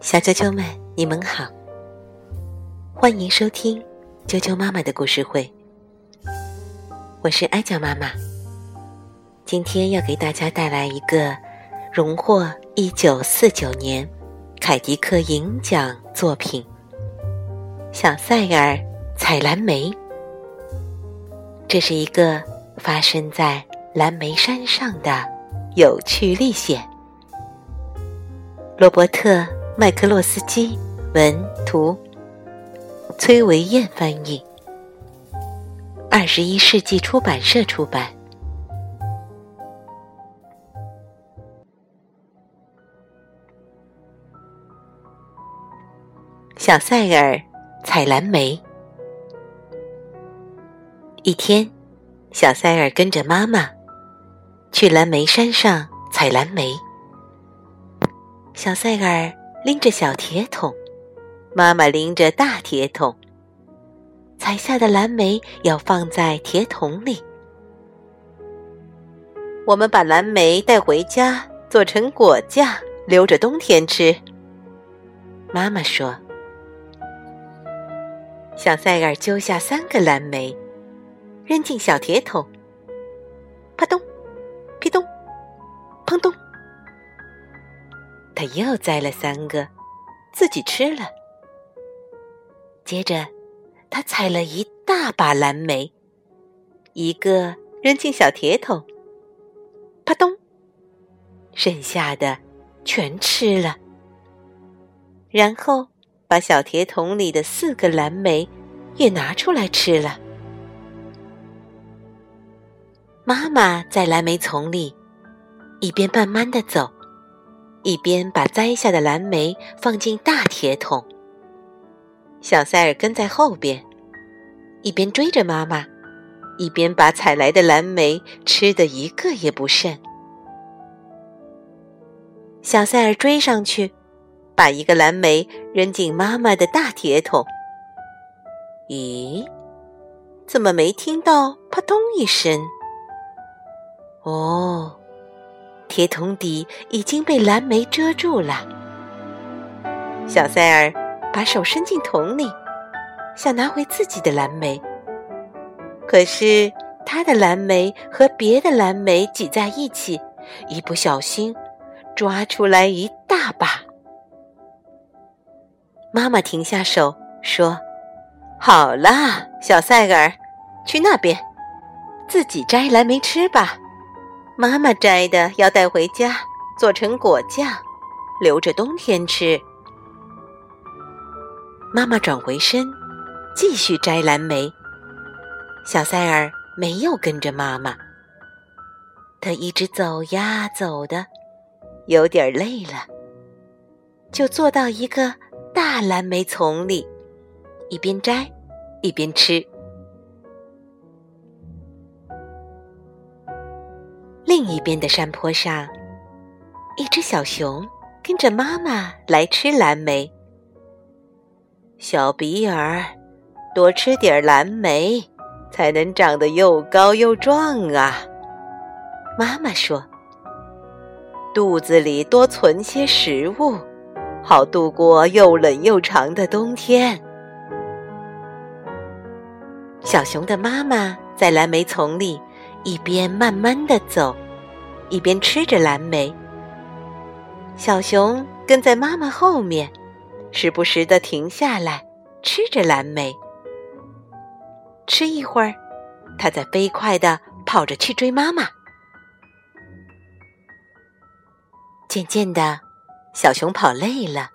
小啾啾们，你们好，欢迎收听啾啾妈妈的故事会。我是艾娇妈妈，今天要给大家带来一个荣获一九四九年凯迪克银奖作品《小塞尔采蓝莓》。这是一个发生在蓝莓山上的有趣历险。罗伯特。麦克洛斯基文图，崔维燕翻译，二十一世纪出版社出版。小塞尔采蓝莓。一天，小塞尔跟着妈妈去蓝莓山上采蓝莓。小塞尔。拎着小铁桶，妈妈拎着大铁桶。采下的蓝莓要放在铁桶里。我们把蓝莓带回家，做成果酱，留着冬天吃。妈妈说：“小塞尔揪下三个蓝莓，扔进小铁桶，啪咚，他又摘了三个，自己吃了。接着，他采了一大把蓝莓，一个扔进小铁桶，啪咚，剩下的全吃了。然后，把小铁桶里的四个蓝莓也拿出来吃了。妈妈在蓝莓丛里一边慢慢的走。一边把摘下的蓝莓放进大铁桶，小塞尔跟在后边，一边追着妈妈，一边把采来的蓝莓吃的一个也不剩。小塞尔追上去，把一个蓝莓扔进妈妈的大铁桶。咦，怎么没听到“扑通”一声？哦。铁桶底已经被蓝莓遮住了。小塞尔把手伸进桶里，想拿回自己的蓝莓，可是他的蓝莓和别的蓝莓挤在一起，一不小心抓出来一大把。妈妈停下手说：“好啦，小塞尔，去那边，自己摘蓝莓吃吧。”妈妈摘的要带回家做成果酱，留着冬天吃。妈妈转回身，继续摘蓝莓。小塞尔没有跟着妈妈，他一直走呀走的，有点累了，就坐到一个大蓝莓丛里，一边摘一边吃。另一边的山坡上，一只小熊跟着妈妈来吃蓝莓。小比尔，多吃点蓝莓，才能长得又高又壮啊！妈妈说：“肚子里多存些食物，好度过又冷又长的冬天。”小熊的妈妈在蓝莓丛里。一边慢慢的走，一边吃着蓝莓。小熊跟在妈妈后面，时不时的停下来吃着蓝莓。吃一会儿，它再飞快的跑着去追妈妈。渐渐的，小熊跑累了，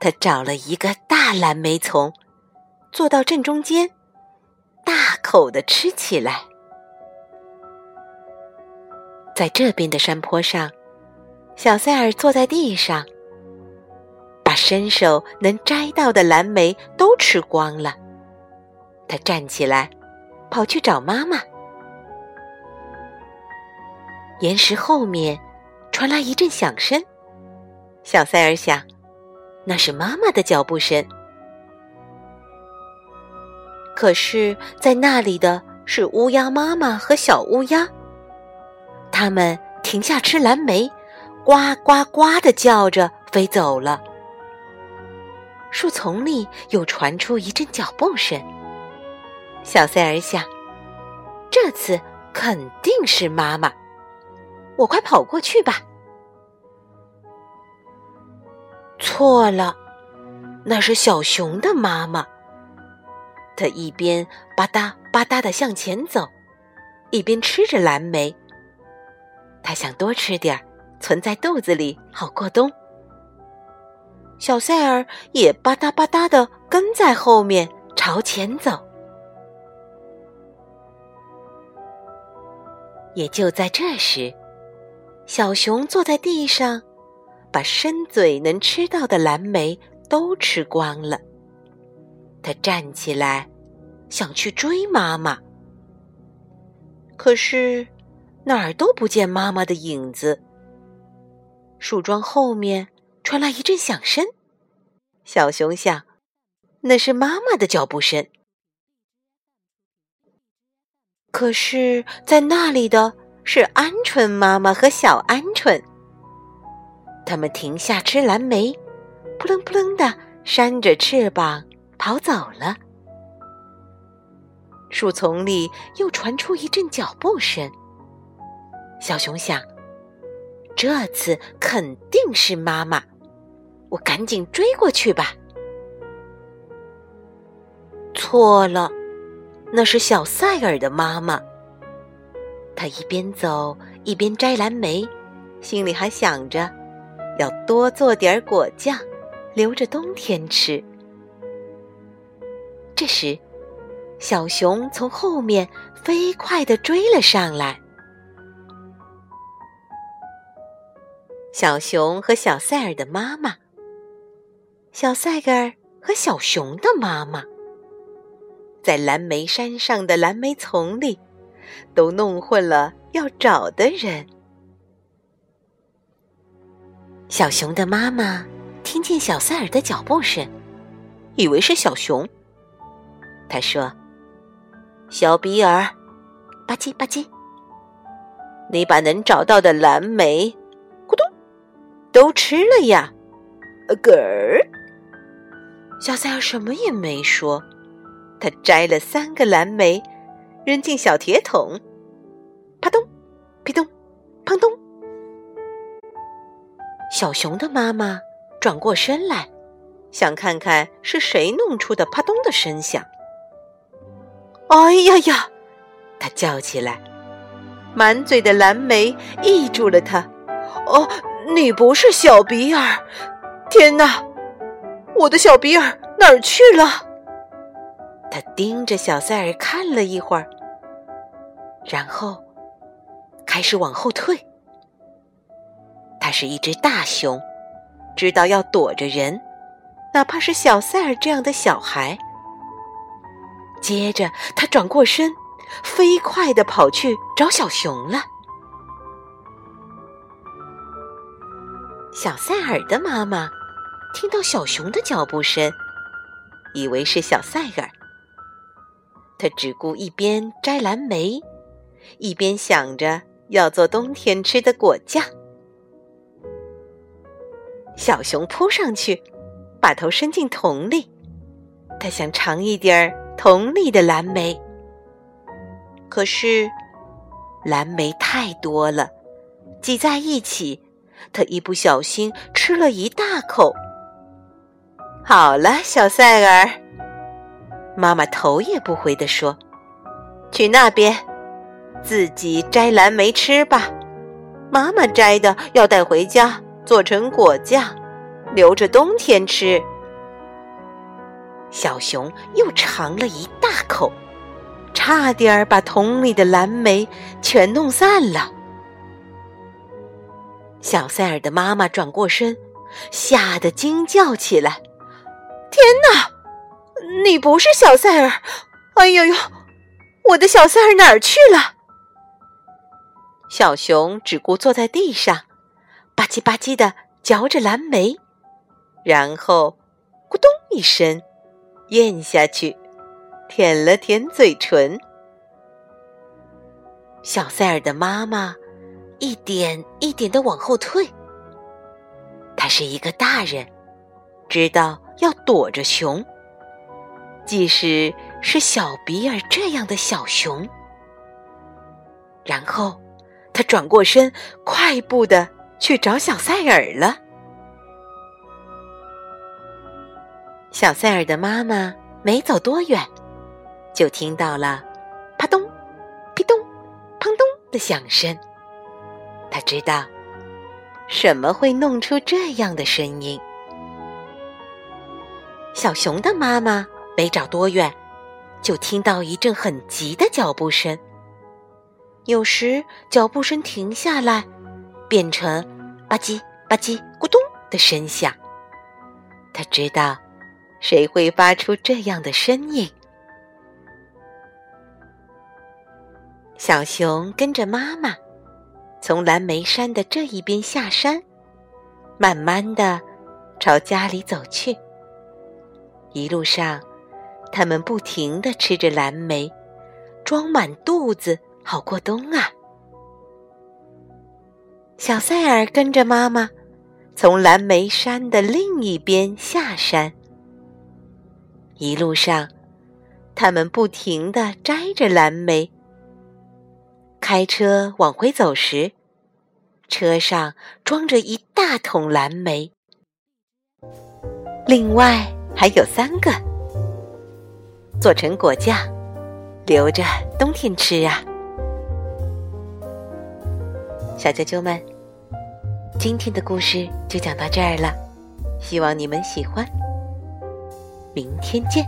它找了一个大蓝莓丛，坐到正中间，大口的吃起来。在这边的山坡上，小塞尔坐在地上，把伸手能摘到的蓝莓都吃光了。他站起来，跑去找妈妈。岩石后面传来一阵响声，小塞尔想，那是妈妈的脚步声。可是，在那里的是乌鸦妈妈和小乌鸦。他们停下吃蓝莓，呱呱呱的叫着飞走了。树丛里又传出一阵脚步声。小赛儿想，这次肯定是妈妈，我快跑过去吧。错了，那是小熊的妈妈。他一边吧嗒吧嗒的向前走，一边吃着蓝莓。他想多吃点儿，存在肚子里好过冬。小赛儿也吧嗒吧嗒的跟在后面朝前走。也就在这时，小熊坐在地上，把伸嘴能吃到的蓝莓都吃光了。他站起来，想去追妈妈，可是哪儿都不见妈妈的影子。树桩后面。传来一阵响声，小熊想，那是妈妈的脚步声。可是，在那里的是鹌鹑妈妈和小鹌鹑，它们停下吃蓝莓，扑棱扑棱的扇着翅膀跑走了。树丛里又传出一阵脚步声，小熊想，这次肯定是妈妈。我赶紧追过去吧。错了，那是小塞尔的妈妈。他一边走一边摘蓝莓，心里还想着要多做点果酱，留着冬天吃。这时，小熊从后面飞快的追了上来。小熊和小塞尔的妈妈。小赛格尔和小熊的妈妈，在蓝莓山上的蓝莓丛里，都弄混了要找的人。小熊的妈妈听见小赛尔的脚步声，以为是小熊。他说：“小比尔，吧唧吧唧，你把能找到的蓝莓，都吃了呀，嗝儿。”小赛尔什么也没说，他摘了三个蓝莓，扔进小铁桶，啪咚，噼咚，砰咚。小熊的妈妈转过身来，想看看是谁弄出的啪咚的声响。哎呀呀！他叫起来，满嘴的蓝莓溢住了他。哦，你不是小比尔！天哪！我的小比尔哪儿去了？他盯着小塞尔看了一会儿，然后开始往后退。他是一只大熊，知道要躲着人，哪怕是小塞尔这样的小孩。接着，他转过身，飞快的跑去找小熊了。小塞尔的妈妈。听到小熊的脚步声，以为是小赛尔。他只顾一边摘蓝莓，一边想着要做冬天吃的果酱。小熊扑上去，把头伸进桶里，他想尝一点儿桶里的蓝莓。可是蓝莓太多了，挤在一起，他一不小心吃了一大口。好了，小赛尔，妈妈头也不回地说：“去那边，自己摘蓝莓吃吧。妈妈摘的要带回家做成果酱，留着冬天吃。”小熊又尝了一大口，差点把桶里的蓝莓全弄散了。小赛尔的妈妈转过身，吓得惊叫起来。天哪！你不是小赛尔！哎呦呦，我的小赛尔哪儿去了？小熊只顾坐在地上，吧唧吧唧的嚼着蓝莓，然后咕咚一声咽下去，舔了舔嘴唇。小赛尔的妈妈一点一点的往后退，他是一个大人，知道要躲着熊，即使是小比尔这样的小熊。然后，他转过身，快步的去找小塞尔了。小塞尔的妈妈没走多远，就听到了“啪咚、噼咚、砰咚”的响声。他知道。什么会弄出这样的声音？小熊的妈妈没找多远，就听到一阵很急的脚步声。有时脚步声停下来，变成吧唧吧唧咕咚的声响。他知道谁会发出这样的声音。小熊跟着妈妈。从蓝莓山的这一边下山，慢慢的朝家里走去。一路上，他们不停的吃着蓝莓，装满肚子好过冬啊。小塞尔跟着妈妈从蓝莓山的另一边下山。一路上，他们不停的摘着蓝莓。开车往回走时，车上装着一大桶蓝莓，另外还有三个，做成果酱，留着冬天吃啊。小啾啾们，今天的故事就讲到这儿了，希望你们喜欢，明天见。